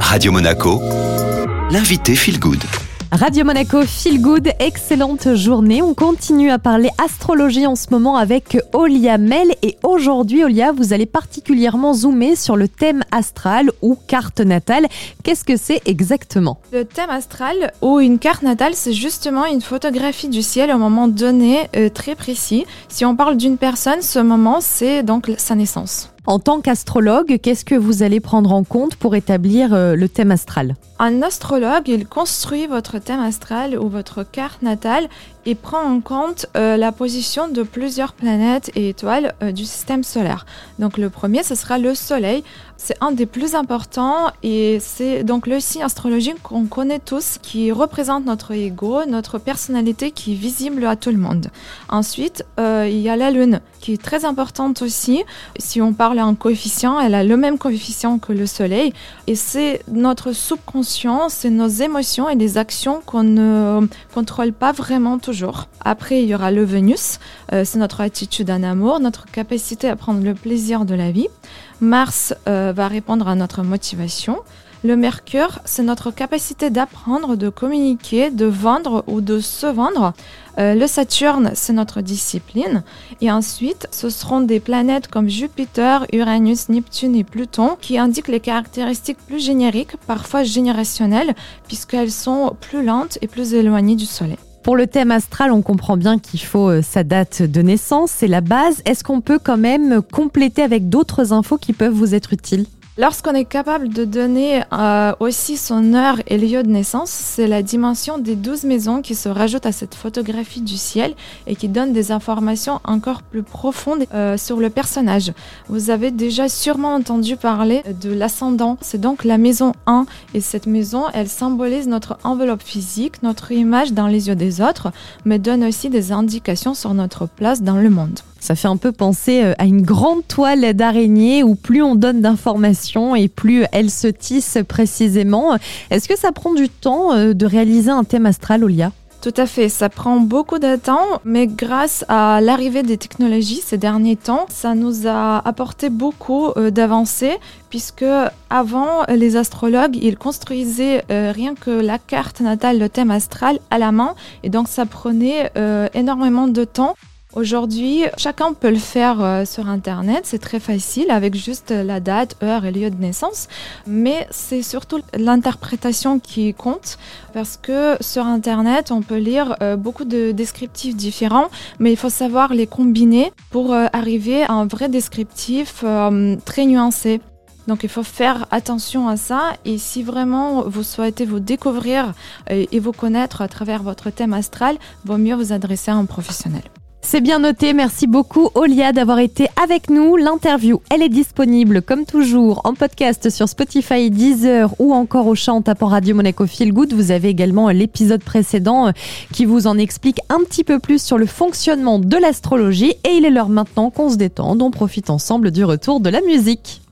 Radio Monaco, l'invité Feel Good. Radio Monaco, feel good, excellente journée. On continue à parler astrologie en ce moment avec Olia Mel. Et aujourd'hui, Olia, vous allez particulièrement zoomer sur le thème astral ou carte natale. Qu'est-ce que c'est exactement? Le thème astral ou une carte natale, c'est justement une photographie du ciel au moment donné euh, très précis. Si on parle d'une personne, ce moment, c'est donc sa naissance. En tant qu'astrologue, qu'est-ce que vous allez prendre en compte pour établir euh, le thème astral? Un astrologue, il construit votre thème astral ou votre carte natale et prend en compte euh, la position de plusieurs planètes et étoiles euh, du système solaire. Donc le premier, ce sera le Soleil. C'est un des plus importants et c'est donc le signe astrologique qu'on connaît tous qui représente notre ego, notre personnalité qui est visible à tout le monde. Ensuite, il y a la Lune qui est très importante aussi. Si on parle en coefficient, elle a le même coefficient que le Soleil. Et c'est notre subconscient, c'est nos émotions et les actions qu'on ne contrôle pas vraiment toujours. Après, il y aura le Vénus. Euh, c'est notre attitude en amour, notre capacité à prendre le plaisir de la vie. Mars euh, va répondre à notre motivation. Le Mercure, c'est notre capacité d'apprendre, de communiquer, de vendre ou de se vendre. Euh, le Saturne, c'est notre discipline. Et ensuite, ce seront des planètes comme Jupiter, Uranus, Neptune et Pluton qui indiquent les caractéristiques plus génériques, parfois générationnelles, puisqu'elles sont plus lentes et plus éloignées du Soleil. Pour le thème astral, on comprend bien qu'il faut euh, sa date de naissance, c'est la base. Est-ce qu'on peut quand même compléter avec d'autres infos qui peuvent vous être utiles? Lorsqu'on est capable de donner euh, aussi son heure et lieu de naissance, c'est la dimension des 12 maisons qui se rajoute à cette photographie du ciel et qui donne des informations encore plus profondes euh, sur le personnage. Vous avez déjà sûrement entendu parler de l'ascendant, c'est donc la maison 1 et cette maison, elle symbolise notre enveloppe physique, notre image dans les yeux des autres, mais donne aussi des indications sur notre place dans le monde. Ça fait un peu penser euh, à une grande toile d'araignée où plus on donne d'informations et plus elle se tisse précisément. Est-ce que ça prend du temps euh, de réaliser un thème astral, Olia? Tout à fait, ça prend beaucoup de temps, mais grâce à l'arrivée des technologies ces derniers temps, ça nous a apporté beaucoup euh, d'avancées, puisque avant, les astrologues, ils construisaient rien que la carte natale, le thème astral à la main, et donc ça prenait énormément de temps. Aujourd'hui, chacun peut le faire euh, sur Internet, c'est très facile avec juste la date, heure et lieu de naissance, mais c'est surtout l'interprétation qui compte parce que sur Internet, on peut lire euh, beaucoup de descriptifs différents, mais il faut savoir les combiner pour euh, arriver à un vrai descriptif très nuancé. Donc il faut faire attention à ça et si vraiment vous souhaitez vous découvrir et vous connaître à travers votre thème astral, vaut mieux vous adresser à un professionnel. C'est bien noté. Merci beaucoup, Olia, d'avoir été avec nous. L'interview, elle est disponible, comme toujours, en podcast sur Spotify, Deezer ou encore au chant en tapant Radio Monaco Feel Good. Vous avez également l'épisode précédent euh, qui vous en explique un petit peu plus sur le fonctionnement de l'astrologie. Et il est l'heure maintenant qu'on se détende. On profite ensemble du retour de la musique.